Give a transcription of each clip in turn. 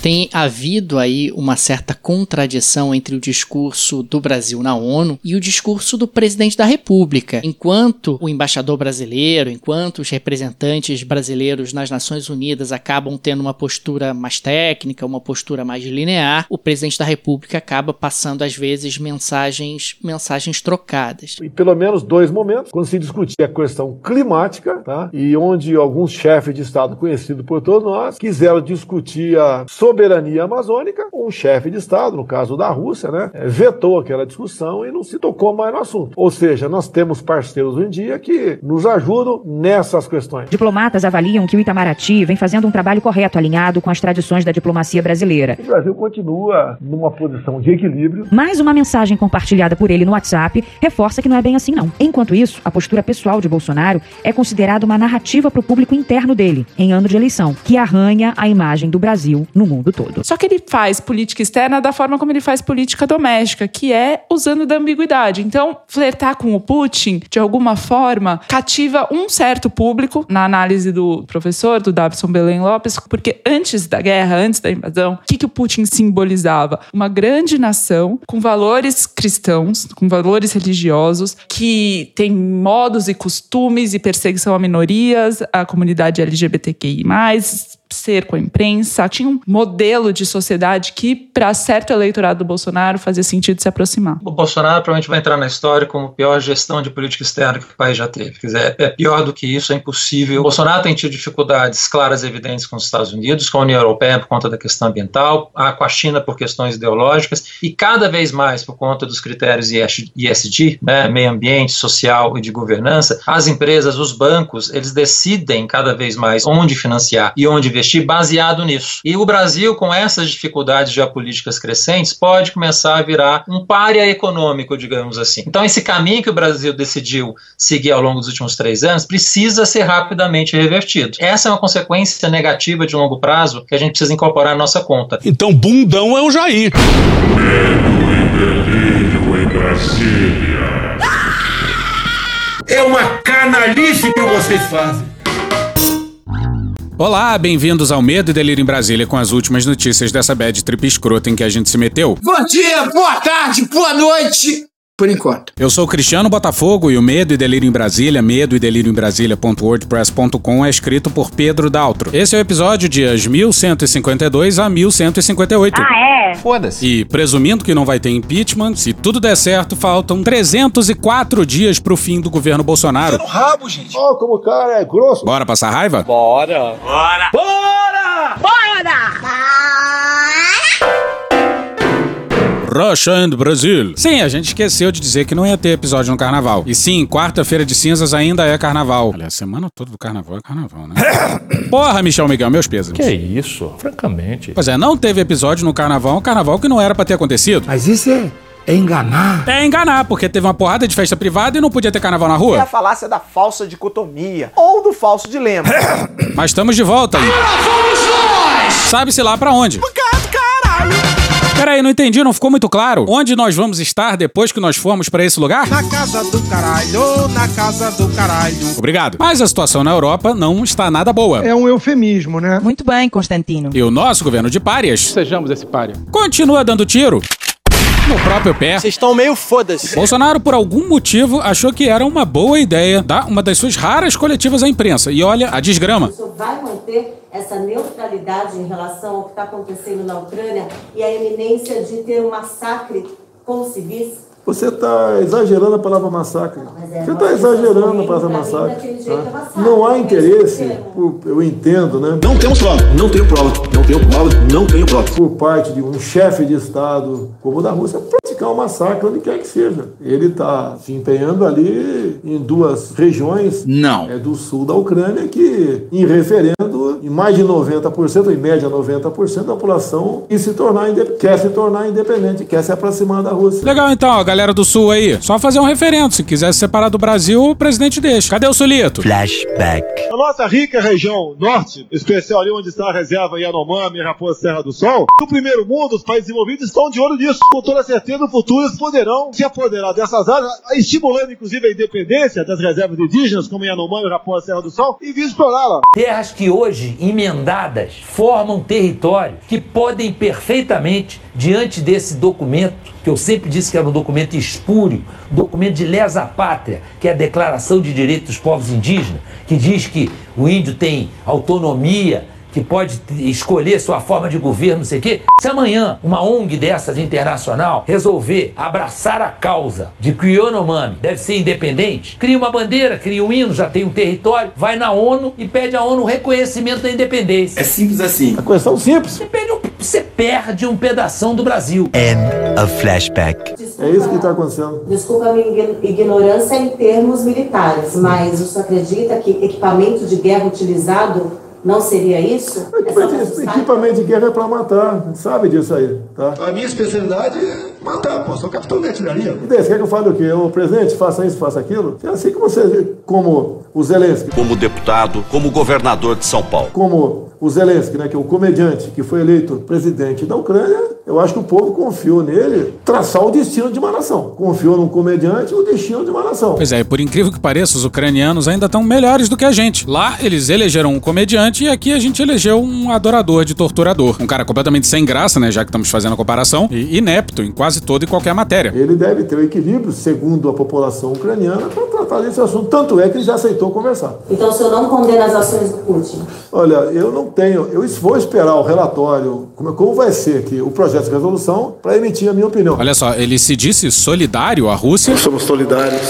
tem havido aí uma certa contradição entre o discurso do Brasil na ONU e o discurso do presidente da República. Enquanto o embaixador brasileiro, enquanto os representantes brasileiros nas Nações Unidas acabam tendo uma postura mais técnica, uma postura mais linear, o presidente da República acaba passando às vezes mensagens, mensagens trocadas. Em pelo menos dois momentos, quando se discutia a questão climática, tá? E onde alguns chefes de Estado conhecidos por todos nós quiseram discutir a soberania amazônica, um chefe de Estado, no caso da Rússia, né, é, vetou aquela discussão e não se tocou mais no assunto. Ou seja, nós temos parceiros hoje em dia que nos ajudam nessas questões. Diplomatas avaliam que o Itamaraty vem fazendo um trabalho correto alinhado com as tradições da diplomacia brasileira. O Brasil continua numa posição de equilíbrio. Mais uma mensagem compartilhada por ele no WhatsApp reforça que não é bem assim não. Enquanto isso, a postura pessoal de Bolsonaro é considerada uma narrativa para o público interno dele, em ano de eleição, que arranha a imagem do Brasil no mundo mundo todo. Só que ele faz política externa da forma como ele faz política doméstica, que é usando da ambiguidade. Então, flertar com o Putin, de alguma forma, cativa um certo público, na análise do professor, do Davison Belém Lopes, porque antes da guerra, antes da invasão, o que, que o Putin simbolizava? Uma grande nação com valores cristãos, com valores religiosos, que tem modos e costumes e perseguição a minorias, a comunidade LGBTQI, cerco à imprensa, tinha um modelo de sociedade que, para certo eleitorado do Bolsonaro, fazia sentido se aproximar. O Bolsonaro provavelmente vai entrar na história como a pior gestão de política externa que o país já teve. Quer dizer, é pior do que isso, é impossível. O Bolsonaro tem tido dificuldades claras e evidentes com os Estados Unidos, com a União Europeia por conta da questão ambiental, com a China por questões ideológicas e cada vez mais por conta dos critérios ISD, né, meio ambiente, social e de governança, as empresas, os bancos, eles decidem cada vez mais onde financiar e onde investir baseado nisso. E o Brasil, com essas dificuldades geopolíticas crescentes, pode começar a virar um párea econômico, digamos assim. Então, esse caminho que o Brasil decidiu seguir ao longo dos últimos três anos precisa ser rapidamente revertido. Essa é uma consequência negativa de longo prazo que a gente precisa incorporar na nossa conta. Então, bundão é o Jair. Medo e delírio em Brasília. É uma canalice que vocês fazem. Olá, bem-vindos ao Medo e Delírio em Brasília com as últimas notícias dessa bad trip escrota em que a gente se meteu. Bom dia, boa tarde, boa noite! por enquanto. Eu sou Cristiano Botafogo e o Medo e Delírio em Brasília, medo e delírio em Brasília.wordpress.com é escrito por Pedro Daltro. Esse é o episódio dias 1152 a 1158. Ah, é? Foda-se. E presumindo que não vai ter impeachment, se tudo der certo, faltam 304 dias pro fim do governo Bolsonaro. no rabo, gente. Ó, oh, como o cara é grosso. Bora passar raiva? Bora. Bora. Bora! Bora! Bora! Russia and Brazil. Sim, a gente esqueceu de dizer que não ia ter episódio no carnaval. E sim, quarta-feira de cinzas ainda é carnaval. Olha, a semana toda do carnaval é carnaval, né? Porra, Michel Miguel, meus pesos. Que isso, francamente. Pois é, não teve episódio no carnaval, um carnaval que não era para ter acontecido. Mas isso é. É enganar. É enganar, porque teve uma porrada de festa privada e não podia ter carnaval na rua. É a falácia da falsa dicotomia ou do falso dilema. Mas estamos de volta aí. Sabe-se lá para onde. Obrigado, caralho. Peraí, não entendi, não ficou muito claro. Onde nós vamos estar depois que nós formos para esse lugar? Na casa do caralho, na casa do caralho. Obrigado. Mas a situação na Europa não está nada boa. É um eufemismo, né? Muito bem, Constantino. E o nosso governo de párias. Sejamos esse pária. Continua dando tiro no próprio pé. Vocês estão meio foda-se. Bolsonaro, por algum motivo, achou que era uma boa ideia dar uma das suas raras coletivas à imprensa. E olha a desgrama. O senhor vai manter essa neutralidade em relação ao que está acontecendo na Ucrânia e a eminência de ter um massacre com civis? Você está exagerando a palavra massacre. É, Você está exagerando a palavra massacre. Tá? Não há interesse, por, eu entendo, né? Não temos prova, não tenho prova, não tenho prova, não tenho prova. Por parte de um chefe de Estado como o da Rússia, praticar um massacre onde quer que seja. Ele está se empenhando ali em duas regiões não. É, do sul da Ucrânia que, em referendo, e mais de 90%, em média 90% da população quer se tornar, quer se tornar independente, quer se aproximar da Rússia. Legal então, a galera do Sul aí. Só fazer um referendo. Se quiser se separar do Brasil, o presidente deixa. Cadê o Sulito? Flashback. A nossa rica região norte, especial ali onde está a reserva Yanomami e Raposa Serra do Sol, no primeiro mundo, os países desenvolvidos estão de olho nisso. Com toda certeza, no futuro eles poderão se apoderar dessas áreas, estimulando inclusive a independência das reservas indígenas, como Yanomami e Raposa Serra do Sol, e vir explorá-la. Terras que hoje, emendadas, formam territórios que podem perfeitamente, diante desse documento, que eu sempre disse que era um documento espúrio, um documento de lesa pátria, que é a Declaração de Direitos dos Povos Indígenas, que diz que o índio tem autonomia, que pode escolher sua forma de governo, não sei o quê. Se amanhã uma ONG dessas internacional resolver abraçar a causa de que o Yanomami deve ser independente, cria uma bandeira, cria um hino, já tem um território, vai na ONU e pede à ONU o reconhecimento da independência. É simples assim. A questão simples. Você perde um, você perde um pedação do Brasil. End of flashback. É isso que está acontecendo. Desculpa a minha ign- ignorância em termos militares, mas o senhor acredita que equipamento de guerra utilizado não seria isso? É pra assustar? Equipamento de guerra é para matar, sabe disso aí, tá? A minha especialidade é matar, pô, sou capitão de artilharia. E você quer que eu fale o quê? O presidente, faça isso, faça aquilo? É assim que você, como o Zelensky, Como deputado, como governador de São Paulo. como o Zelensky, né, que é o comediante que foi eleito presidente da Ucrânia, eu acho que o povo confiou nele traçar o destino de uma nação. Confiou num comediante o destino de uma nação. Pois é, e por incrível que pareça, os ucranianos ainda estão melhores do que a gente. Lá, eles elegeram um comediante e aqui a gente elegeu um adorador de torturador. Um cara completamente sem graça, né, já que estamos fazendo a comparação, e inepto em quase toda e qualquer matéria. Ele deve ter o equilíbrio, segundo a população ucraniana, para tratar desse assunto. Tanto é que ele já aceitou conversar. Então o senhor não condena as ações do Putin? Olha, eu não tenho, eu vou esperar o relatório, como, como vai ser aqui, o projeto de resolução, para emitir a minha opinião. Olha só, ele se disse solidário à Rússia. Somos solidários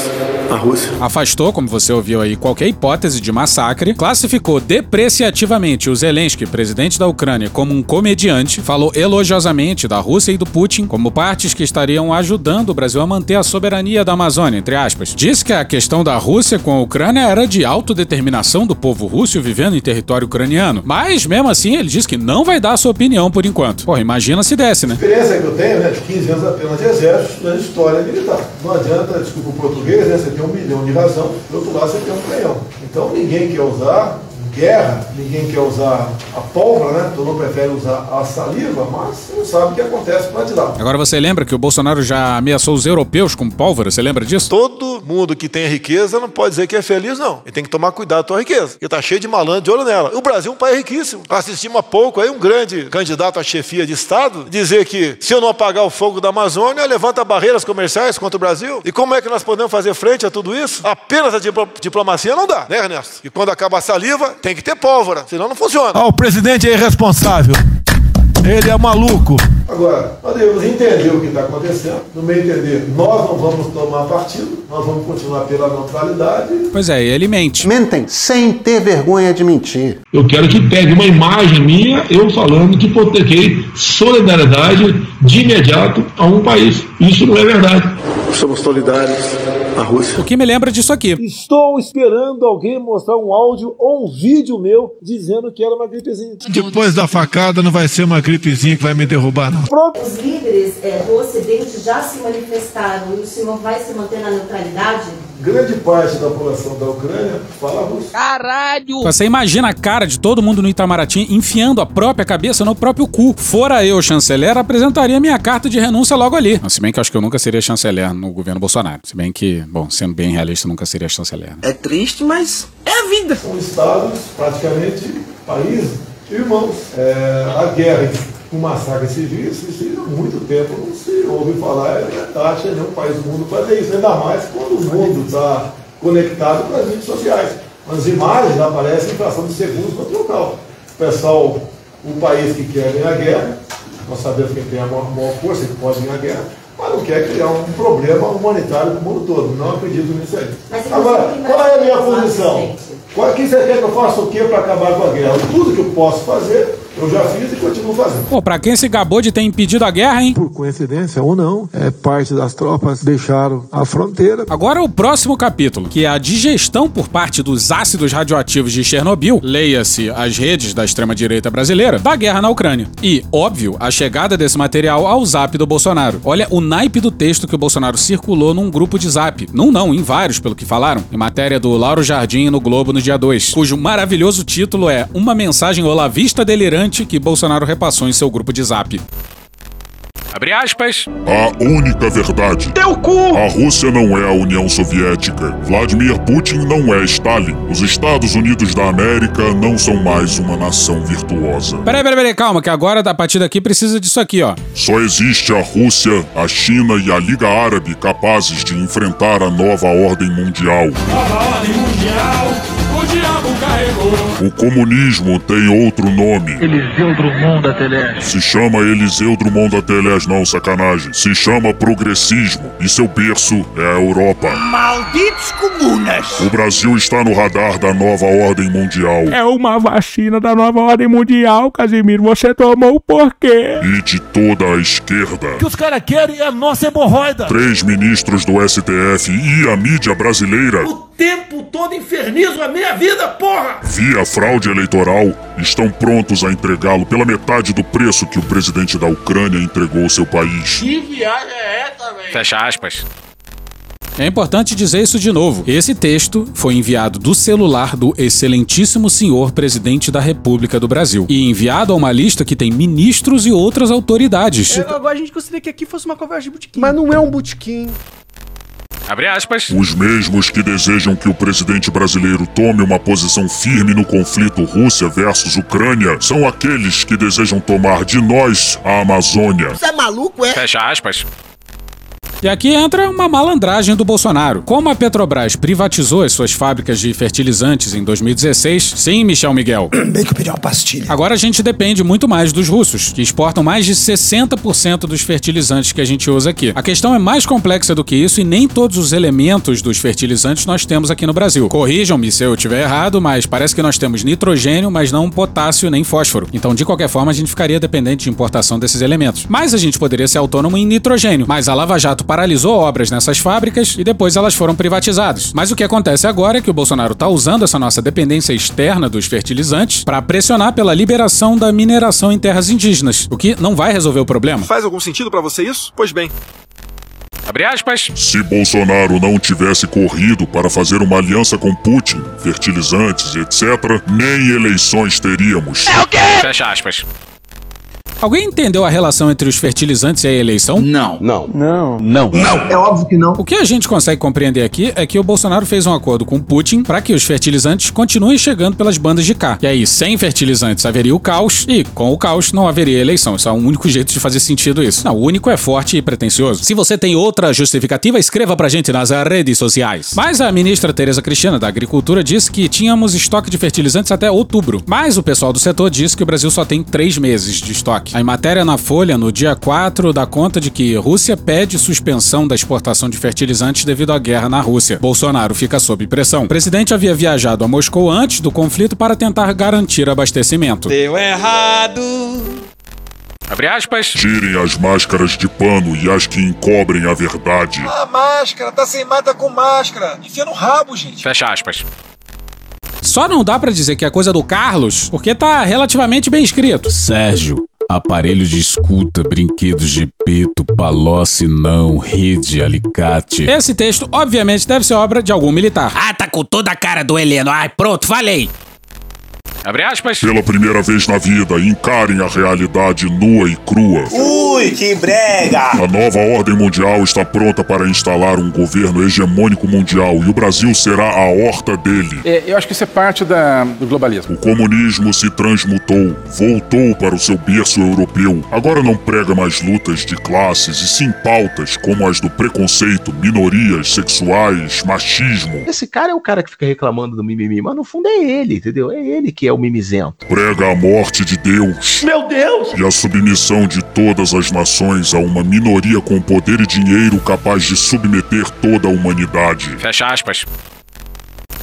à Rússia. Afastou, como você ouviu aí, qualquer hipótese de massacre, classificou depreciativamente o Zelensky, presidente da Ucrânia, como um comediante, falou elogiosamente da Rússia e do Putin como partes que estariam ajudando o Brasil a manter a soberania da Amazônia, entre aspas. Disse que a questão da Rússia com a Ucrânia era de autodeterminação do povo russo vivendo em território ucraniano. Mas, mesmo assim, ele disse que não vai dar a sua opinião por enquanto. Porra, imagina se desse, né? A experiência que eu tenho, né, de 15 anos apenas de exército, na história militar. Não adianta, desculpa o português, né, você tem um milhão de razão, do outro lado você tem um canhão. Então ninguém quer usar guerra, ninguém quer usar a pólvora, né? Todo mundo prefere usar a saliva, mas você não sabe o que acontece para de lá. Agora você lembra que o Bolsonaro já ameaçou os europeus com pólvora? Você lembra disso? Todo mundo que tem riqueza não pode dizer que é feliz, não. E tem que tomar cuidado com a riqueza. Porque tá cheio de malandro de olho nela. O Brasil é um país riquíssimo. Assistimos há pouco aí um grande candidato à chefia de Estado dizer que se eu não apagar o fogo da Amazônia, levanta barreiras comerciais contra o Brasil. E como é que nós podemos fazer frente a tudo isso? Apenas a diplo- diplomacia não dá, né, Ernesto? E quando acaba a saliva, tem que ter pólvora, senão não funciona. Ah, o presidente é irresponsável. Ele é maluco. Agora, nós devemos entender o que está acontecendo. No meio entender, nós não vamos tomar partido, nós vamos continuar pela neutralidade. Pois é, ele mente. Mentem sem ter vergonha de mentir. Eu quero que pegue uma imagem minha, eu falando que hipotequei solidariedade de imediato a um país. Isso não é verdade. Somos solidários à Rússia. O que me lembra disso aqui. Estou esperando alguém mostrar um áudio ou um vídeo meu dizendo que era uma gripezinha. Depois da facada não vai ser uma gripezinha que vai me derrubar, não. Os líderes é, do Ocidente já se manifestaram e o senhor vai se manter na neutralidade? Grande parte da população da Ucrânia fala russo. Caralho! Você imagina a cara de todo mundo no Itamaraty enfiando a própria cabeça no próprio cu. Fora eu, chanceler, apresentaria minha carta de renúncia logo ali. Se bem que eu acho que eu nunca seria chanceler no governo Bolsonaro. Se bem que, bom, sendo bem realista, eu nunca seria chanceler. É triste, mas é a vida. São estados, praticamente, países irmãos. É, a guerra com massacre civil, isso há muito tempo não se ouve falar, é taxa de nenhum país do mundo fazer isso, ainda mais quando o mundo está conectado com as redes sociais. As imagens aparecem em fração de segundos no local. O pessoal, o país que quer ganhar guerra, nós sabemos quem tem a maior, maior força que pode ganhar guerra, mas não quer criar um problema humanitário para o mundo todo. Não acredito nisso aí. Agora, qual é a minha posição? Qual que você quer que eu faça o quê para acabar com a guerra? Tudo que eu posso fazer, Eu já fiz e continuo fazendo. Pô, pra quem se gabou de ter impedido a guerra, hein? Por coincidência ou não, é, parte das tropas deixaram a fronteira. Agora o próximo capítulo, que é a digestão por parte dos ácidos radioativos de Chernobyl, leia-se as redes da extrema-direita brasileira, da guerra na Ucrânia. E, óbvio, a chegada desse material ao zap do Bolsonaro. Olha o naipe do texto que o Bolsonaro circulou num grupo de zap. Num não, em vários, pelo que falaram. Em matéria do Lauro Jardim no Globo no dia 2, cujo maravilhoso título é Uma mensagem olavista delirante que Bolsonaro repassou em seu grupo de zap. Abre aspas. A única verdade. Teu cu! A Rússia não é a União Soviética. Vladimir Putin não é Stalin. Os Estados Unidos da América não são mais uma nação virtuosa. Peraí, peraí, peraí, calma, que agora a partir daqui precisa disso aqui, ó. Só existe a Rússia, a China e a Liga Árabe capazes de enfrentar a nova ordem mundial. Nova ordem mundial, o diabo carregou. O comunismo tem outro nome. Eliseu Drummond da Telé. Se chama Eliseu Drummond da Telés, não, sacanagem. Se chama progressismo e seu berço é a Europa. Malditos comunas! O Brasil está no radar da nova ordem mundial. É uma vacina da nova ordem mundial, Casimiro. Você tomou por quê? E de toda a esquerda. O que os caras querem é a nossa hemorroida. Três ministros do STF e a mídia brasileira, O tempo todo infernizo a minha vida, porra! via fraude eleitoral, estão prontos a entregá-lo pela metade do preço que o presidente da Ucrânia entregou ao seu país. Que viagem é essa, velho? Fecha aspas. É importante dizer isso de novo. Esse texto foi enviado do celular do excelentíssimo senhor presidente da República do Brasil e enviado a uma lista que tem ministros e outras autoridades. É, agora a gente gostaria que aqui fosse uma conversa de botequim. Mas não é um botequim. Abre aspas. Os mesmos que desejam que o presidente brasileiro tome uma posição firme no conflito Rússia versus Ucrânia são aqueles que desejam tomar de nós a Amazônia. Você é maluco, é? Fecha aspas. E aqui entra uma malandragem do Bolsonaro. Como a Petrobras privatizou as suas fábricas de fertilizantes em 2016, sim, Michel Miguel. Bem que eu pedi uma pastilha. Agora a gente depende muito mais dos russos, que exportam mais de 60% dos fertilizantes que a gente usa aqui. A questão é mais complexa do que isso e nem todos os elementos dos fertilizantes nós temos aqui no Brasil. Corrijam-me se eu estiver errado, mas parece que nós temos nitrogênio, mas não potássio nem fósforo. Então, de qualquer forma, a gente ficaria dependente de importação desses elementos. Mas a gente poderia ser autônomo em nitrogênio. Mas a Lava Jato paralisou obras nessas fábricas e depois elas foram privatizadas. Mas o que acontece agora é que o Bolsonaro está usando essa nossa dependência externa dos fertilizantes para pressionar pela liberação da mineração em terras indígenas, o que não vai resolver o problema. Faz algum sentido pra você isso? Pois bem. Abre aspas. Se Bolsonaro não tivesse corrido para fazer uma aliança com Putin, fertilizantes, etc., nem eleições teríamos. É o quê? Fecha aspas. Alguém entendeu a relação entre os fertilizantes e a eleição? Não. Não. Não. Não. É óbvio que não. O que a gente consegue compreender aqui é que o Bolsonaro fez um acordo com Putin para que os fertilizantes continuem chegando pelas bandas de cá. E aí, sem fertilizantes haveria o caos e com o caos não haveria eleição. Isso é o único jeito de fazer sentido isso. Não, o único é forte e pretensioso. Se você tem outra justificativa, escreva pra gente nas redes sociais. Mas a ministra Tereza Cristina da Agricultura disse que tínhamos estoque de fertilizantes até outubro. Mas o pessoal do setor disse que o Brasil só tem três meses de estoque. A matéria na Folha, no dia 4, dá conta de que Rússia pede suspensão da exportação de fertilizantes devido à guerra na Rússia. Bolsonaro fica sob pressão. O presidente havia viajado a Moscou antes do conflito para tentar garantir abastecimento. Deu errado. Abre aspas. Tirem as máscaras de pano e as que encobrem a verdade. A máscara, tá sem mata com máscara. Enfia no rabo, gente. Fecha aspas. Só não dá pra dizer que é coisa do Carlos, porque tá relativamente bem escrito. Sérgio, aparelho de escuta, brinquedos de peto, palóce não, rede, alicate. Esse texto, obviamente, deve ser obra de algum militar. Ah, tá com toda a cara do Heleno. Ai, pronto, falei. Abre aspas. Pela primeira vez na vida, encarem a realidade nua e crua. Ui, que brega! A nova ordem mundial está pronta para instalar um governo hegemônico mundial e o Brasil será a horta dele. É, eu acho que isso é parte da, do globalismo. O comunismo se transmutou, voltou para o seu berço europeu. Agora não prega mais lutas de classes e sim pautas como as do preconceito, minorias sexuais, machismo. Esse cara é o cara que fica reclamando do mimimi, mas no fundo é ele, entendeu? É ele que é o mimizento. Prega a morte de Deus. Meu Deus! E a submissão de todas as nações a uma minoria com poder e dinheiro capaz de submeter toda a humanidade. Fecha aspas.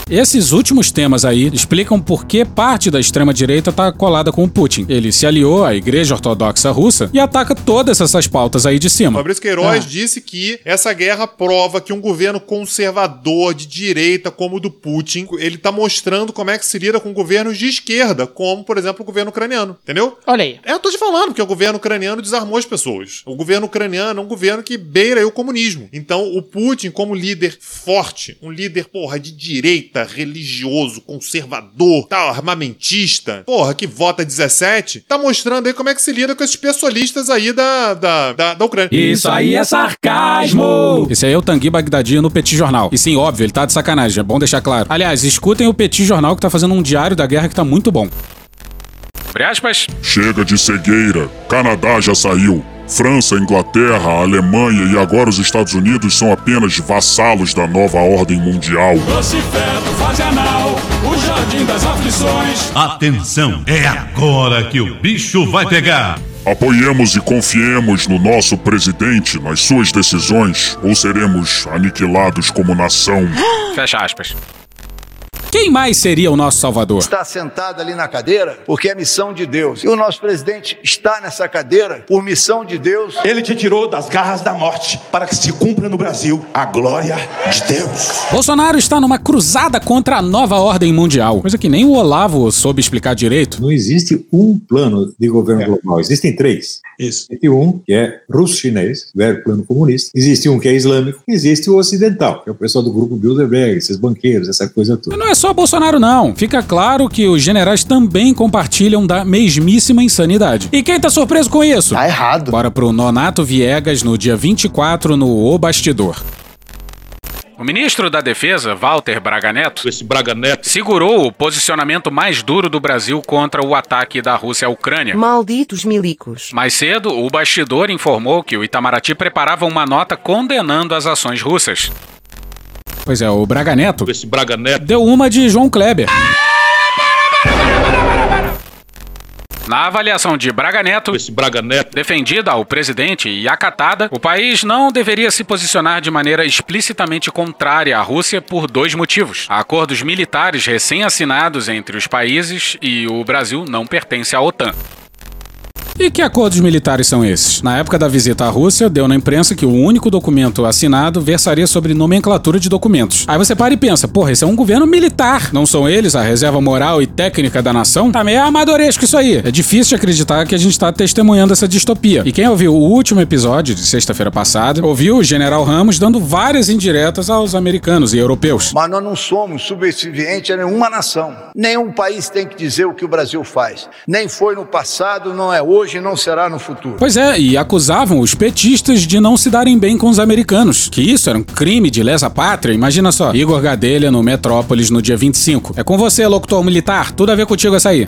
Esses últimos temas aí explicam por que parte da extrema-direita tá colada com o Putin. Ele se aliou à Igreja Ortodoxa Russa e ataca todas essas pautas aí de cima. Fabrício Queiroz disse que essa guerra prova que um governo conservador de direita como o do Putin, ele tá mostrando como é que se lida com governos de esquerda, como, por exemplo, o governo ucraniano. Entendeu? Olha aí. É, eu tô te falando que o governo ucraniano desarmou as pessoas. O governo ucraniano é um governo que beira aí o comunismo. Então, o Putin, como líder forte, um líder, porra, de direita, religioso, conservador, tal, armamentista, porra, que vota 17, tá mostrando aí como é que se lida com esses pessoalistas aí da, da, da, da Ucrânia. Isso aí é sarcasmo! Esse aí é o Tanguy Bagdadi no Petit Jornal. E sim, óbvio, ele tá de sacanagem, é bom deixar claro. Aliás, escutem o Petit Jornal que tá fazendo um diário da guerra que tá muito bom. Abre aspas. Chega de cegueira. Canadá já saiu. França, Inglaterra, Alemanha e agora os Estados Unidos são apenas vassalos da nova ordem mundial. Vocifeto, fase anal, o jardim das aflições. Atenção, é agora que o bicho vai pegar. Apoiemos e confiemos no nosso presidente, nas suas decisões, ou seremos aniquilados como nação. Fecha aspas. Quem mais seria o nosso salvador? Está sentado ali na cadeira porque é missão de Deus. E o nosso presidente está nessa cadeira por missão de Deus. Ele te tirou das garras da morte para que se cumpra no Brasil a glória de Deus. Bolsonaro está numa cruzada contra a nova ordem mundial, coisa que nem o Olavo soube explicar direito. Não existe um plano de governo global, existem três. Isso. Existe um que é russo-chinês, velho plano comunista. Existe um que é islâmico. Existe o ocidental, que é o pessoal do grupo Bilderberg, esses banqueiros, essa coisa toda. Mas não é só Bolsonaro, não. Fica claro que os generais também compartilham da mesmíssima insanidade. E quem tá surpreso com isso? Tá errado. Bora pro Nonato Viegas no dia 24 no O Bastidor. O ministro da Defesa, Walter Braga Neto, Esse Braga Neto. segurou o posicionamento mais duro do Brasil contra o ataque da Rússia à Ucrânia. Malditos milicos. Mais cedo, o bastidor informou que o Itamaraty preparava uma nota condenando as ações russas. Pois é, o Braga Neto Esse Braga Neto. deu uma de João Kleber. Na avaliação de Braga Neto, Esse Braga Neto. defendida ao presidente e acatada, o país não deveria se posicionar de maneira explicitamente contrária à Rússia por dois motivos. Acordos militares recém-assinados entre os países e o Brasil não pertence à OTAN. E que acordos militares são esses? Na época da visita à Rússia, deu na imprensa que o único documento assinado versaria sobre nomenclatura de documentos. Aí você para e pensa, porra, esse é um governo militar. Não são eles a reserva moral e técnica da nação? Tá meio amadoresco isso aí. É difícil de acreditar que a gente tá testemunhando essa distopia. E quem ouviu o último episódio de sexta-feira passada, ouviu o General Ramos dando várias indiretas aos americanos e europeus. Mas nós não somos subservientes a nenhuma nação. Nenhum país tem que dizer o que o Brasil faz. Nem foi no passado, não é hoje, não será no futuro. Pois é, e acusavam os petistas de não se darem bem com os americanos. Que isso era um crime de lesa pátria. Imagina só. Igor Gadelha no Metrópolis no dia 25. É com você, locutor militar. Tudo a ver contigo essa aí.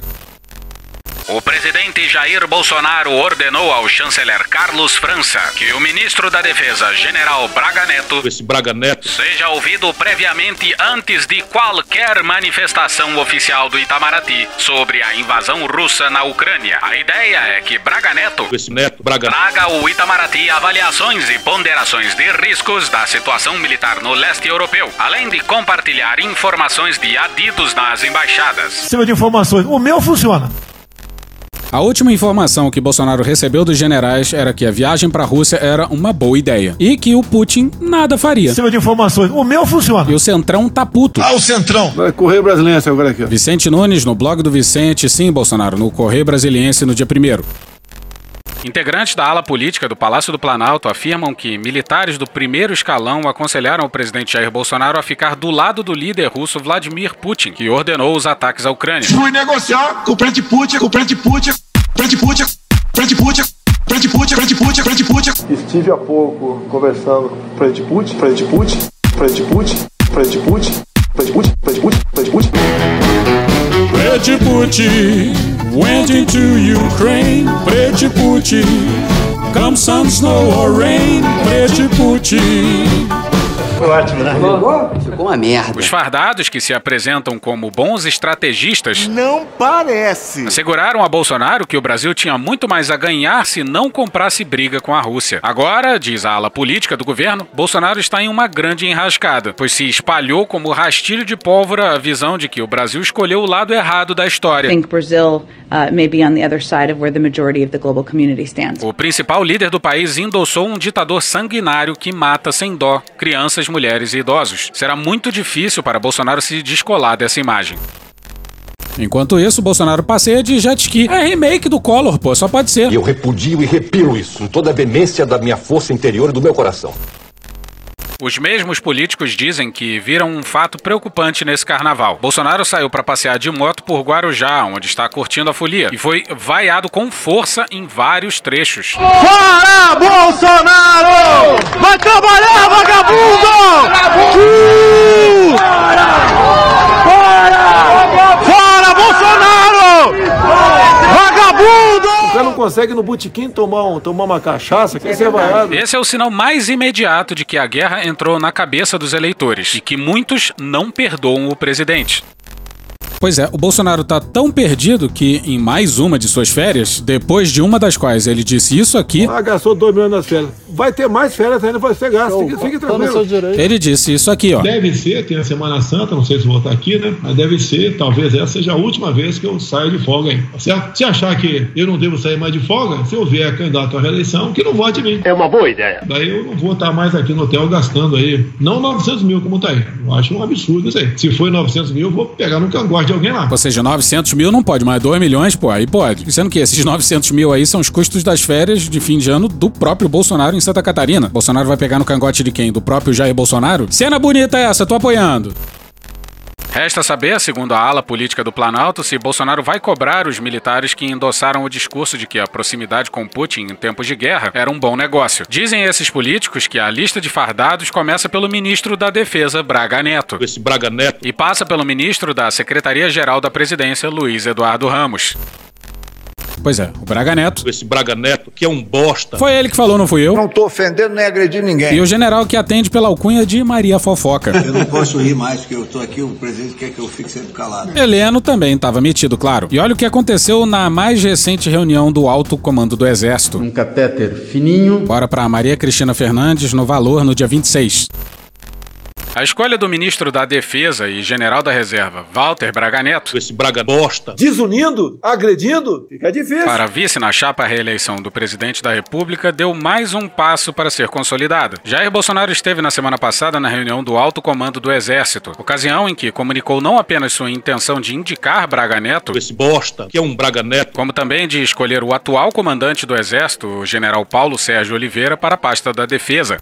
O presidente Jair Bolsonaro ordenou ao chanceler Carlos França que o ministro da Defesa, General Braga Neto, Esse Braga Neto. seja ouvido previamente antes de qualquer manifestação oficial do Itamaraty sobre a invasão russa na Ucrânia. A ideia é que Braga Neto Esse Neto. Braga traga ao Itamaraty avaliações e ponderações de riscos da situação militar no leste europeu, além de compartilhar informações de adidos nas embaixadas. Sistema de informações. O meu funciona. A última informação que Bolsonaro recebeu dos generais era que a viagem para a Rússia era uma boa ideia e que o Putin nada faria. Sistema de informações. O meu funciona. E o Centrão tá puto. Ah, o Centrão. Vai Correio Brasiliense agora aqui. ó. Vicente Nunes no blog do Vicente, sim, Bolsonaro, no Correio Brasiliense no dia 1 Integrantes da ala política do Palácio do Planalto afirmam que militares do primeiro escalão aconselharam o presidente Jair Bolsonaro a ficar do lado do líder russo Vladimir Putin, que ordenou os ataques à Ucrânia. Fui negociar com o presidente Putin, com o presidente Putin, presidente Putin, presidente Putin, presidente Putin, presidente Putin, presidente Putin. Estive há pouco conversando com o presidente Putin, presidente Putin, presidente Putin, presidente Putin, presidente Putin, presidente Putin, Prejipouti went into Ukraine. Prejipouti, come sun, snow, or rain. Prejipouti. Foi ótimo, né? Ficou uma merda. Os fardados, que se apresentam como bons estrategistas, Não parece. asseguraram a Bolsonaro que o Brasil tinha muito mais a ganhar se não comprasse briga com a Rússia. Agora, diz a ala política do governo, Bolsonaro está em uma grande enrascada, pois se espalhou como rastilho de pólvora a visão de que o Brasil escolheu o lado errado da I história. think Brazil uh, may be on the other side of where the majority of the global community stands. O principal líder do país endossou um ditador sanguinário que mata sem dó crianças, mulheres e idosos. Será muito difícil para Bolsonaro se descolar dessa imagem. Enquanto isso, Bolsonaro passeia de jet ski. É remake do Collor, pô, só pode ser. E eu repudio e repiro isso com toda a veemência da minha força interior e do meu coração. Os mesmos políticos dizem que viram um fato preocupante nesse carnaval. Bolsonaro saiu para passear de moto por Guarujá, onde está curtindo a folia, e foi vaiado com força em vários trechos. Fora Bolsonaro! Vai trabalhar, vagabundo! Uh! Fora! Fora Bolsonaro! Vagabundo! O cara não consegue no botequim tomar, um, tomar uma cachaça, ser vaiado. Esse é o sinal mais imediato de que a guerra entrou na cabeça dos eleitores e que muitos não perdoam o presidente. Pois é, o Bolsonaro tá tão perdido que, em mais uma de suas férias, depois de uma das quais ele disse isso aqui, Ah, gastou 2 milhões nas férias. Vai ter mais férias ainda, vai ser gasto. Fique, fique tranquilo. ele disse isso aqui, ó. Deve ser, tem a Semana Santa, não sei se vou estar aqui, né? Mas deve ser, talvez essa seja a última vez que eu saio de folga aí. Certo? Se achar que eu não devo sair mais de folga, se eu vier candidato à reeleição, que não vote em mim. É uma boa ideia. Daí eu não vou estar mais aqui no hotel gastando aí, não 900 mil como tá aí. Eu acho um absurdo isso aí. Se for 900 mil, eu vou pegar no cangote de alguém lá. Ou seja, 900 mil não pode, mas 2 milhões, pô, aí pode. Sendo que esses 900 mil aí são os custos das férias de fim de ano do próprio Bolsonaro em Santa Catarina. Bolsonaro vai pegar no cangote de quem? Do próprio Jair Bolsonaro? Cena bonita essa, tô apoiando. Resta saber, segundo a ala política do Planalto, se Bolsonaro vai cobrar os militares que endossaram o discurso de que a proximidade com Putin em tempos de guerra era um bom negócio. Dizem esses políticos que a lista de fardados começa pelo ministro da Defesa, Braga Neto. Esse Braga Neto. E passa pelo ministro da Secretaria-Geral da Presidência, Luiz Eduardo Ramos. Pois é, o Braga Neto. Esse Braga Neto, que é um bosta. Foi ele que falou, não fui eu. Não tô ofendendo nem agredindo ninguém. E o general que atende pela alcunha de Maria Fofoca. Eu não posso rir mais, porque eu tô aqui, o presidente quer que eu fique sempre calado. Heleno também estava metido, claro. E olha o que aconteceu na mais recente reunião do Alto Comando do Exército. Um catéter fininho. Bora pra Maria Cristina Fernandes no valor no dia 26. A escolha do ministro da Defesa e general da Reserva, Walter Braga Neto, Esse Braga bosta. Desunindo, agredindo, fica difícil. para vice na chapa à reeleição do presidente da República, deu mais um passo para ser consolidada. Jair Bolsonaro esteve na semana passada na reunião do Alto Comando do Exército, ocasião em que comunicou não apenas sua intenção de indicar Braga Neto, Esse bosta, que é um Braga Neto. como também de escolher o atual comandante do Exército, o general Paulo Sérgio Oliveira, para a pasta da Defesa.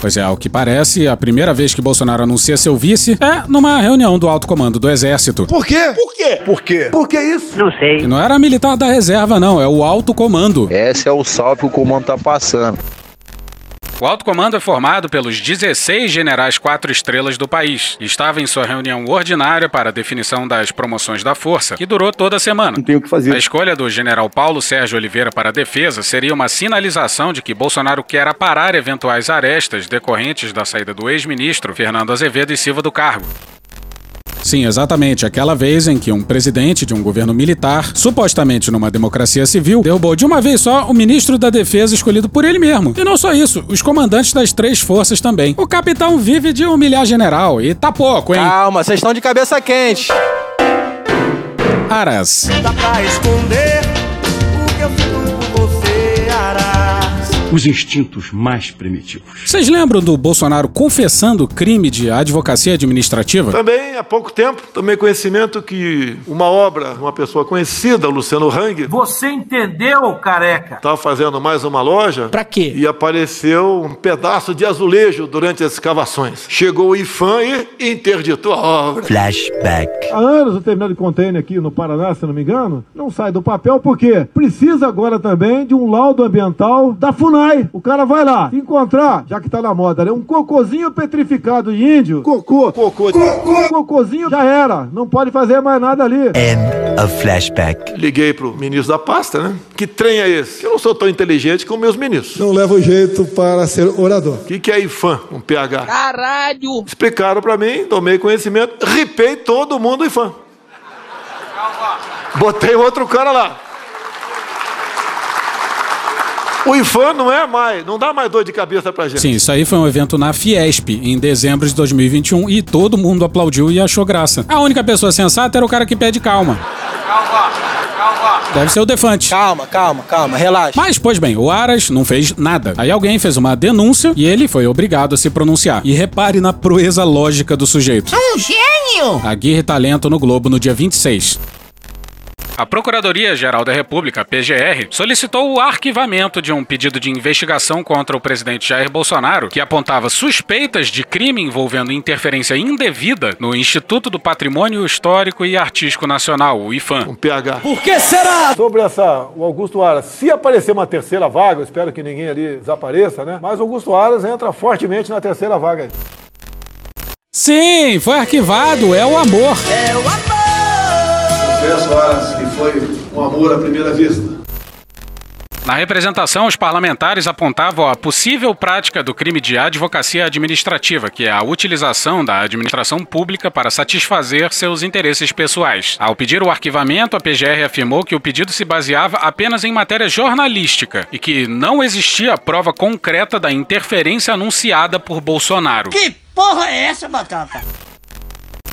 Pois é, ao que parece, a primeira vez que Bolsonaro anuncia seu vice é numa reunião do alto comando do Exército. Por quê? Por quê? Por quê? Por que isso? Não sei. E não era militar da reserva, não, é o alto comando. Esse é o salve que o comando tá passando. O alto comando é formado pelos 16 generais quatro estrelas do país e estava em sua reunião ordinária para a definição das promoções da força, que durou toda a semana. Não tem o que fazer. A escolha do general Paulo Sérgio Oliveira para a defesa seria uma sinalização de que Bolsonaro quer aparar eventuais arestas decorrentes da saída do ex-ministro Fernando Azevedo e Silva do cargo. Sim, exatamente. Aquela vez em que um presidente de um governo militar, supostamente numa democracia civil, derrubou de uma vez só o ministro da defesa escolhido por ele mesmo. E não só isso, os comandantes das três forças também. O capitão vive de humilhar general e tá pouco, hein? Calma, vocês estão de cabeça quente. Aras. Dá pra esconder o que eu Arás. Os instintos mais primitivos. Vocês lembram do Bolsonaro confessando crime de advocacia administrativa? Também, há pouco tempo, tomei conhecimento que uma obra, uma pessoa conhecida, Luciano Hang, Você entendeu, careca? estava fazendo mais uma loja. Pra quê? E apareceu um pedaço de azulejo durante as escavações. Chegou o IFAM e interditou a obra. Flashback. Há anos o terminal de container aqui no Paraná, se não me engano, não sai do papel porque precisa agora também de um laudo ambiental da FUNAI. O cara vai lá, se encontrar, já que tá na moda, né? Um cocôzinho petrificado de índio. Cocô. Cocô. Cocô. Cocôzinho já era. Não pode fazer mais nada ali. And A flashback. Liguei pro ministro da pasta, né? Que trem é esse? Eu não sou tão inteligente como meus ministros. Não levo jeito para ser orador. O que, que é IFAM, um PH? Caralho! Explicaram pra mim, tomei conhecimento, ripei todo mundo IFAM. Botei outro cara lá. O IFAM não é mais, não dá mais dor de cabeça pra gente. Sim, isso aí foi um evento na Fiesp, em dezembro de 2021, e todo mundo aplaudiu e achou graça. A única pessoa sensata era o cara que pede calma. Calma, calma. Deve ser o Defante. Calma, calma, calma, relaxa. Mas, pois bem, o Aras não fez nada. Aí alguém fez uma denúncia e ele foi obrigado a se pronunciar. E repare na proeza lógica do sujeito. Um gênio! Aguirre Talento no Globo no dia 26. A Procuradoria-Geral da República, PGR, solicitou o arquivamento de um pedido de investigação contra o presidente Jair Bolsonaro, que apontava suspeitas de crime envolvendo interferência indevida no Instituto do Patrimônio Histórico e Artístico Nacional, o IFAM. Um PH. Por que será? Sobre essa, o Augusto Aras, se aparecer uma terceira vaga, eu espero que ninguém ali desapareça, né? Mas o Augusto Aras entra fortemente na terceira vaga. Sim, foi arquivado, é o amor. É o amor! Confesso, Aras, que foi um amor à primeira vista. Na representação, os parlamentares apontavam a possível prática do crime de advocacia administrativa, que é a utilização da administração pública para satisfazer seus interesses pessoais. Ao pedir o arquivamento, a PGR afirmou que o pedido se baseava apenas em matéria jornalística e que não existia prova concreta da interferência anunciada por Bolsonaro. Que porra é essa, Batata?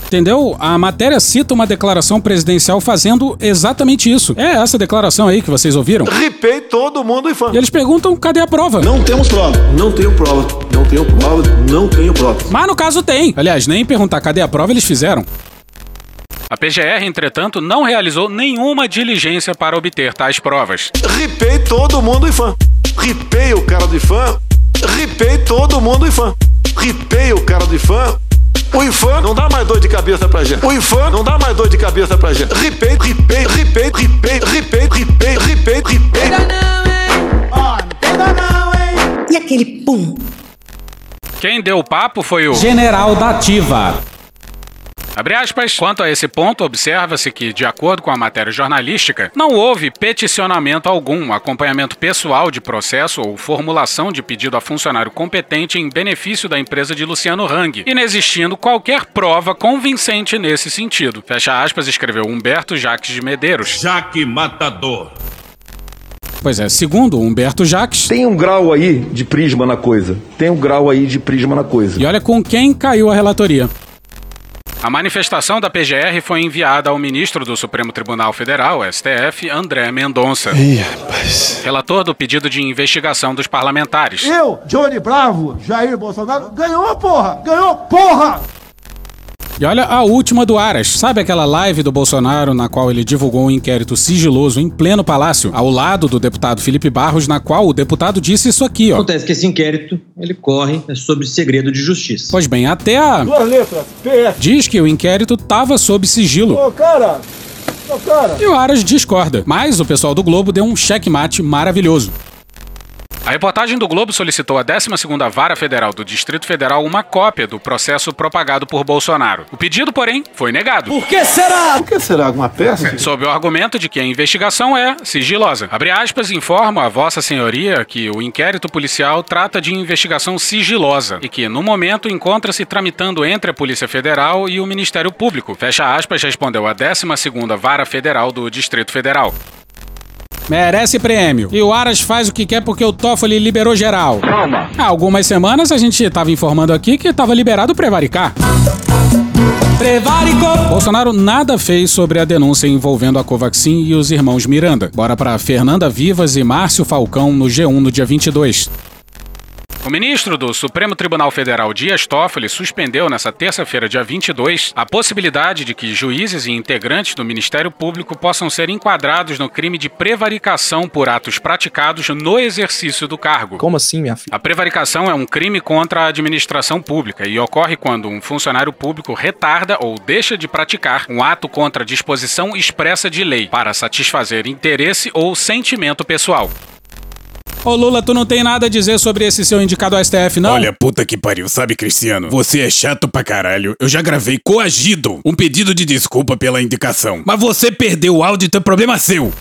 Entendeu? A matéria cita uma declaração presidencial fazendo exatamente isso. É essa declaração aí que vocês ouviram. Ripei todo mundo IFAM. E eles perguntam cadê a prova. Não temos prova. Não tenho prova. Não tenho prova. Não tenho prova. Mas no caso tem. Aliás, nem perguntar cadê a prova eles fizeram. A PGR, entretanto, não realizou nenhuma diligência para obter tais provas. Ripei todo mundo IFAM. Ripei o cara do IFAM. Ripei todo mundo IFAM. Ripei o cara do IFAM. O IFAM não dá mais dor de cabeça pra gente. O IFAM não dá mais dor de cabeça pra gente. Ripei, ripei, ripei, ripei, ripei, ripei, ripei, ripei. Ó, não pega não, hein? E aquele pum? Quem deu o papo foi o General da Ativa. Abre aspas. Quanto a esse ponto, observa-se que, de acordo com a matéria jornalística, não houve peticionamento algum, acompanhamento pessoal de processo ou formulação de pedido a funcionário competente em benefício da empresa de Luciano Hang, inexistindo qualquer prova convincente nesse sentido. Fecha aspas, escreveu Humberto Jacques de Medeiros. Jaque Matador. Pois é, segundo Humberto Jacques. Tem um grau aí de prisma na coisa. Tem um grau aí de prisma na coisa. E olha com quem caiu a relatoria. A manifestação da PGR foi enviada ao ministro do Supremo Tribunal Federal, STF, André Mendonça. Ih, rapaz. Relator do pedido de investigação dos parlamentares. Eu, Johnny Bravo, Jair Bolsonaro, ganhou, porra! Ganhou, porra! E olha a última do Aras. Sabe aquela live do Bolsonaro na qual ele divulgou um inquérito sigiloso em pleno palácio, ao lado do deputado Felipe Barros, na qual o deputado disse isso aqui, ó. Acontece que esse inquérito, ele corre sobre segredo de justiça. Pois bem, até a... Duas letras, PF. Diz que o inquérito tava sob sigilo. Ô, cara! Ô, cara! E o Aras discorda. Mas o pessoal do Globo deu um checkmate maravilhoso. A reportagem do Globo solicitou à 12ª Vara Federal do Distrito Federal uma cópia do processo propagado por Bolsonaro. O pedido, porém, foi negado. Por que será? Por que será alguma peça? Sob o argumento de que a investigação é sigilosa. Abre aspas, informo a Vossa Senhoria que o inquérito policial trata de investigação sigilosa e que, no momento, encontra-se tramitando entre a Polícia Federal e o Ministério Público. Fecha aspas, respondeu a 12ª Vara Federal do Distrito Federal. Merece prêmio. E o Aras faz o que quer porque o Toffoli liberou geral. Calma. Há algumas semanas a gente tava informando aqui que tava liberado prevaricar. Prevaricou! Bolsonaro nada fez sobre a denúncia envolvendo a Covaxin e os irmãos Miranda. Bora pra Fernanda Vivas e Márcio Falcão no G1 no dia 22. O ministro do Supremo Tribunal Federal, Dias Toffoli, suspendeu nesta terça-feira, dia 22, a possibilidade de que juízes e integrantes do Ministério Público possam ser enquadrados no crime de prevaricação por atos praticados no exercício do cargo. Como assim, minha filha? A prevaricação é um crime contra a administração pública e ocorre quando um funcionário público retarda ou deixa de praticar um ato contra disposição expressa de lei para satisfazer interesse ou sentimento pessoal. Ô Lula, tu não tem nada a dizer sobre esse seu indicado ao STF, não? Olha, puta que pariu, sabe, Cristiano? Você é chato pra caralho. Eu já gravei coagido um pedido de desculpa pela indicação. Mas você perdeu o áudio, então é problema seu.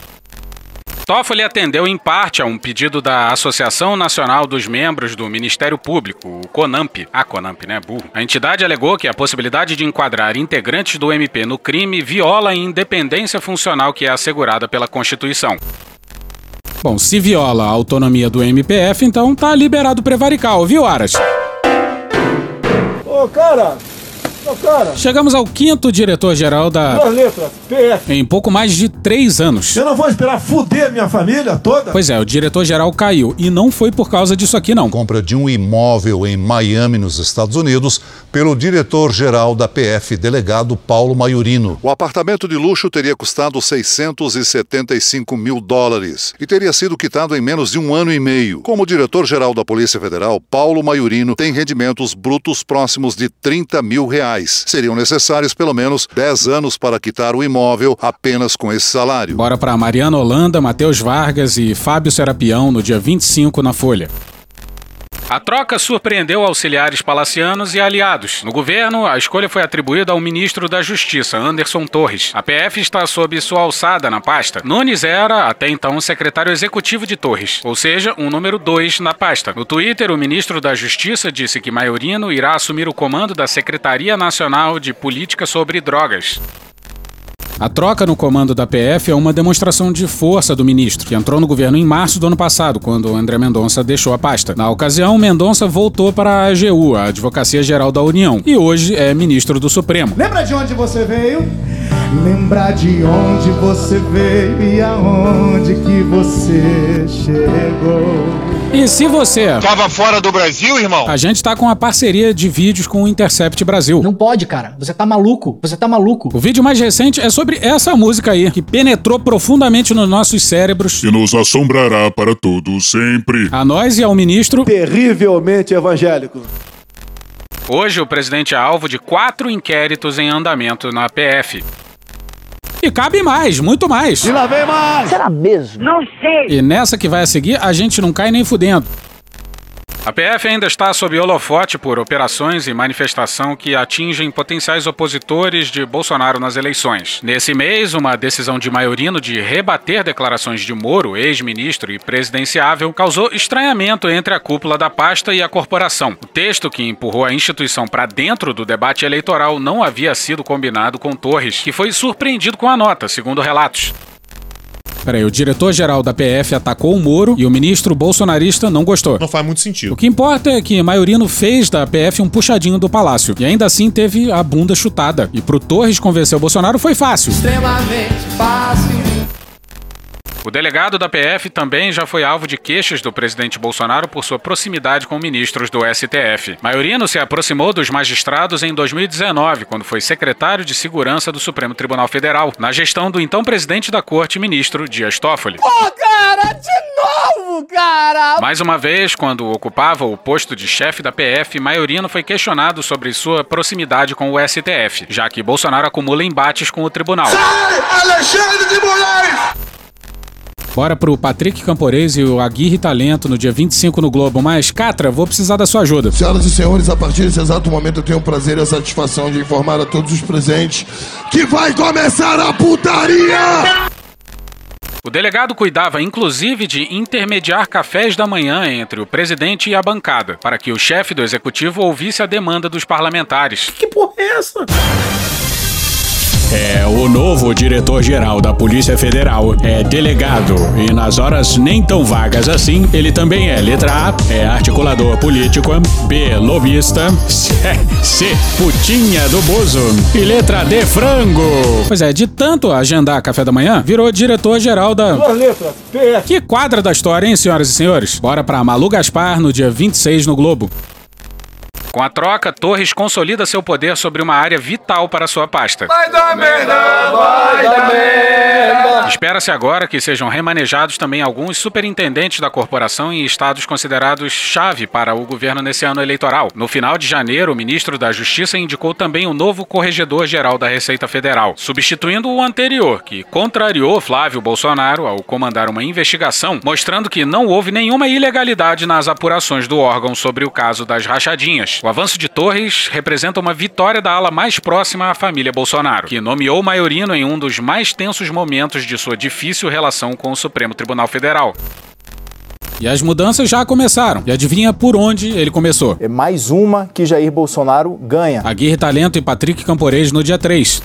Toffoli atendeu em parte a um pedido da Associação Nacional dos Membros do Ministério Público, o CONAMP. A CONAMP, né? Burro. A entidade alegou que a possibilidade de enquadrar integrantes do MP no crime viola a independência funcional que é assegurada pela Constituição. Bom, se viola a autonomia do MPF, então tá liberado prevaricar, viu, Aras? Ô, cara! Cara! Chegamos ao quinto diretor-geral da. Duas letras, PF. Em pouco mais de três anos. Eu não vou esperar fuder minha família toda? Pois é, o diretor-geral caiu. E não foi por causa disso aqui, não. Compra de um imóvel em Miami, nos Estados Unidos, pelo diretor-geral da PF, delegado Paulo Maiorino. O apartamento de luxo teria custado 675 mil dólares e teria sido quitado em menos de um ano e meio. Como diretor-geral da Polícia Federal, Paulo Maiorino tem rendimentos brutos próximos de 30 mil reais. Seriam necessários pelo menos 10 anos para quitar o imóvel apenas com esse salário. Bora para Mariana Holanda, Matheus Vargas e Fábio Serapião no dia 25 na Folha. A troca surpreendeu auxiliares palacianos e aliados. No governo, a escolha foi atribuída ao ministro da Justiça, Anderson Torres. A PF está sob sua alçada na pasta. Nunes era, até então, secretário executivo de Torres, ou seja, um número 2 na pasta. No Twitter, o ministro da Justiça disse que Maiorino irá assumir o comando da Secretaria Nacional de Política sobre Drogas. A troca no comando da PF é uma demonstração de força do ministro, que entrou no governo em março do ano passado, quando André Mendonça deixou a pasta. Na ocasião, Mendonça voltou para a AGU, a Advocacia Geral da União, e hoje é ministro do Supremo. Lembra de onde você veio? Lembrar de onde você veio e aonde que você chegou. E se você Tava fora do Brasil, irmão? A gente tá com uma parceria de vídeos com o Intercept Brasil. Não pode, cara. Você tá maluco. Você tá maluco. O vídeo mais recente é sobre essa música aí, que penetrou profundamente nos nossos cérebros. E nos assombrará para todo sempre. A nós e ao ministro. Terrivelmente evangélico. Hoje, o presidente é alvo de quatro inquéritos em andamento na PF. E cabe mais, muito mais. E lá vem mais. Será mesmo? Não sei. E nessa que vai a seguir, a gente não cai nem fudendo. A PF ainda está sob holofote por operações e manifestação que atingem potenciais opositores de Bolsonaro nas eleições. Nesse mês, uma decisão de Maiorino de rebater declarações de Moro, ex-ministro e presidenciável, causou estranhamento entre a cúpula da pasta e a corporação. O texto que empurrou a instituição para dentro do debate eleitoral não havia sido combinado com Torres, que foi surpreendido com a nota, segundo relatos. Peraí, o diretor-geral da PF atacou o Moro e o ministro bolsonarista não gostou. Não faz muito sentido. O que importa é que Maiorino fez da PF um puxadinho do palácio. E ainda assim teve a bunda chutada. E pro Torres convencer o Bolsonaro foi fácil. Extremamente fácil. O delegado da PF também já foi alvo de queixas do presidente Bolsonaro por sua proximidade com ministros do STF. Maiorino se aproximou dos magistrados em 2019, quando foi secretário de Segurança do Supremo Tribunal Federal, na gestão do então presidente da Corte, ministro Dias Toffoli. Pô, cara, de novo, cara! Mais uma vez, quando ocupava o posto de chefe da PF, Maiorino foi questionado sobre sua proximidade com o STF, já que Bolsonaro acumula embates com o tribunal. Sai, Alexandre de Moraes! Bora pro Patrick Camporês e o Aguirre Talento no dia 25 no Globo. Mas, Catra, vou precisar da sua ajuda. Senhoras e senhores, a partir desse exato momento eu tenho o prazer e a satisfação de informar a todos os presentes que vai começar a putaria! O delegado cuidava inclusive de intermediar cafés da manhã entre o presidente e a bancada, para que o chefe do executivo ouvisse a demanda dos parlamentares. Que porra é essa? É, o novo diretor-geral da Polícia Federal é delegado e nas horas nem tão vagas assim, ele também é letra A, é articulador político, B, lobista, C, C putinha do Bozo e letra D, frango. Pois é, de tanto agendar café da manhã, virou diretor-geral da... Duas letras, PF. Que quadra da história, hein, senhoras e senhores? Bora pra Malu Gaspar no dia 26 no Globo. Com a troca, Torres consolida seu poder sobre uma área vital para sua pasta. Vai dar merda, vai dar merda. Espera-se agora que sejam remanejados também alguns superintendentes da corporação em estados considerados chave para o governo nesse ano eleitoral. No final de janeiro, o ministro da Justiça indicou também o novo corregedor-geral da Receita Federal, substituindo o anterior, que contrariou Flávio Bolsonaro ao comandar uma investigação mostrando que não houve nenhuma ilegalidade nas apurações do órgão sobre o caso das rachadinhas. O avanço de Torres representa uma vitória da ala mais próxima à família Bolsonaro, que nomeou Maiorino em um dos mais tensos momentos de sua difícil relação com o Supremo Tribunal Federal. E as mudanças já começaram. E adivinha por onde ele começou? É mais uma que Jair Bolsonaro ganha. Aguirre Talento e Patrick Camporês no dia 3.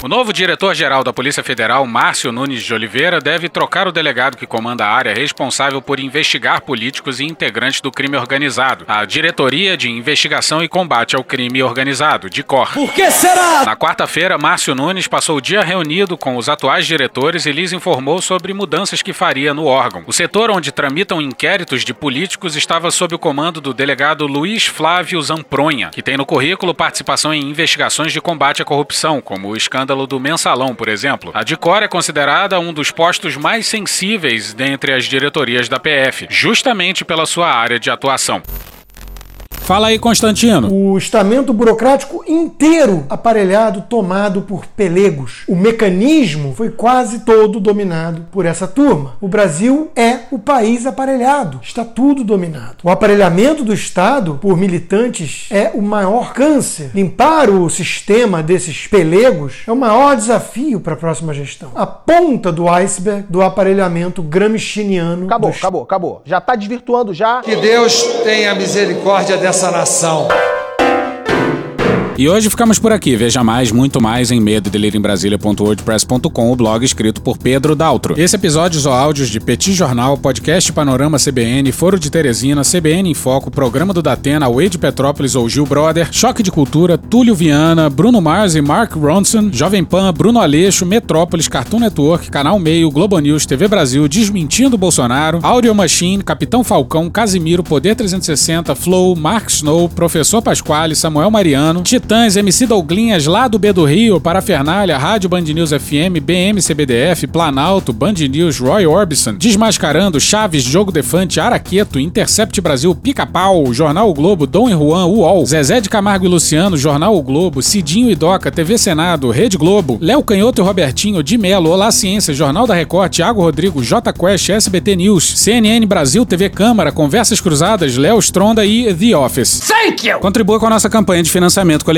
O novo diretor-geral da Polícia Federal, Márcio Nunes de Oliveira, deve trocar o delegado que comanda a área responsável por investigar políticos e integrantes do crime organizado, a Diretoria de Investigação e Combate ao Crime Organizado, DICOR. Por que será? Na quarta-feira, Márcio Nunes passou o dia reunido com os atuais diretores e lhes informou sobre mudanças que faria no órgão. O setor onde tramitam inquéritos de políticos estava sob o comando do delegado Luiz Flávio Zampronha, que tem no currículo participação em investigações de combate à corrupção, como o escândalo do mensalão, por exemplo. A DICOR é considerada um dos postos mais sensíveis dentre as diretorias da PF, justamente pela sua área de atuação. Fala aí, Constantino. O estamento burocrático inteiro aparelhado, tomado por pelegos. O mecanismo foi quase todo dominado por essa turma. O Brasil é o país aparelhado, está tudo dominado. O aparelhamento do Estado por militantes é o maior câncer. Limpar o sistema desses pelegos é o maior desafio para a próxima gestão. A ponta do iceberg do aparelhamento gramsciano. Acabou, do... acabou, acabou. Já está desvirtuando já. Que Deus tenha misericórdia dessa nação. E hoje ficamos por aqui. Veja mais, muito mais em medo o blog escrito por Pedro Daltro. Esse episódio ou áudios de Petit Jornal, Podcast Panorama CBN, Foro de Teresina, CBN em Foco, Programa do Datena, Wade Petrópolis ou Gil Brother, Choque de Cultura, Túlio Viana, Bruno Mars e Mark Ronson, Jovem Pan, Bruno Aleixo, Metrópolis, Cartoon Network, Canal Meio, Globo News, TV Brasil, Desmentindo Bolsonaro, Audio Machine, Capitão Falcão, Casimiro, Poder 360, Flow, Mark Snow, Professor Pasquale, Samuel Mariano, Titãs, MC Douglinhas lá do B do Rio, Parafernália, Rádio Band News FM, BM CBDF, Planalto, Band News, Roy Orbison, Desmascarando, Chaves, Jogo Defante, Araqueto, Intercept Brasil, Pica-Pau, Jornal o Globo, Dom e Juan, UOL, Zezé de Camargo e Luciano, Jornal o Globo, Cidinho e Doca, TV Senado, Rede Globo, Léo Canhoto e Robertinho, de Melo, Olá Ciência, Jornal da Record, Thiago Rodrigo, J Quest, SBT News, CNN Brasil, TV Câmara, Conversas Cruzadas, Léo Stronda e The Office. Thank you! Contribua com a nossa campanha de financiamento coletivo.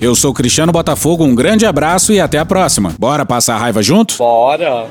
Eu sou Cristiano Botafogo, um grande abraço e até a próxima. Bora passar a raiva junto? Bora.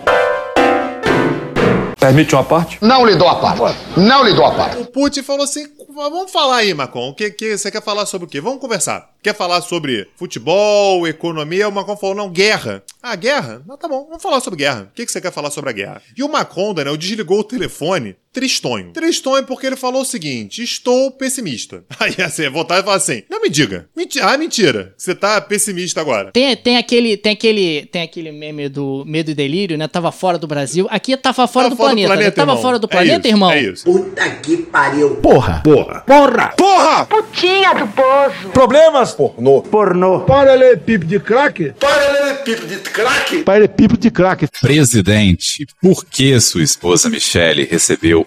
Permite uma parte? Não lhe dou a parte. Não lhe dou a parte. O Putin falou assim: vamos falar aí, Macron. O que, que você quer falar sobre o quê? Vamos conversar. Quer falar sobre futebol, economia? O Macron falou: não, guerra. Ah, guerra? Não, tá bom, vamos falar sobre guerra. O que, que você quer falar sobre a guerra? E o Macron, Daniel, desligou o telefone tristonho. Tristonho porque ele falou o seguinte: estou pessimista. Aí assim, voltar e falar assim: não me diga. Menti ah, mentira. Você tá pessimista agora. Tem, tem, aquele, tem, aquele, tem aquele meme do Medo e Delírio, né? Tava fora do Brasil. Aqui tava fora, Tava do, fora do planeta, planeta, né? Tava irmão. fora do É planeta, isso, irmão. é isso. Puta que pariu. Porra. Porra. Porra. Porra! Putinha do poço. Problemas? Pornô. Pornô. Paralelepípedo de crack? Paralelepípedo de crack? Paralelepípedo de crack. Presidente, por que sua esposa Michele recebeu